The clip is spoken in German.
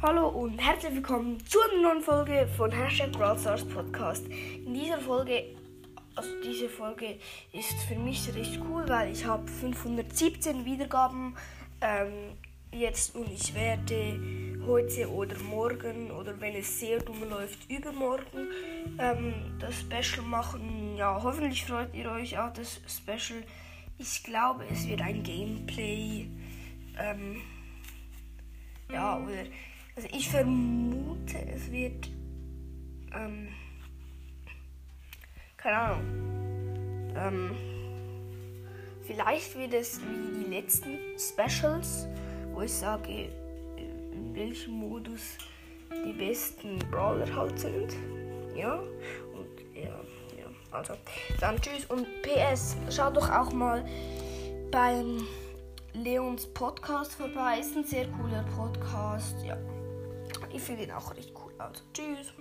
Hallo und herzlich willkommen zu einer neuen Folge von Hashtag Brawl Podcast. In dieser Folge, also diese Folge ist für mich recht cool, weil ich habe 517 Wiedergaben ähm, jetzt und ich werde heute oder morgen oder wenn es sehr dumm läuft, übermorgen ähm, das Special machen. Ja, hoffentlich freut ihr euch auf das Special. Ich glaube, es wird ein Gameplay. Ähm, ja, oder. Also ich vermute, es wird. Ähm, keine Ahnung. Ähm, vielleicht wird es wie die letzten Specials, wo ich sage, in welchem Modus die besten Brawler halt sind. Ja. Und ja, ja. Also, dann tschüss und PS, schaut doch auch mal beim Leons Podcast vorbei. Ist ein sehr cooler Podcast. Ja. Ich finde ihn auch recht cool. Also, tschüss.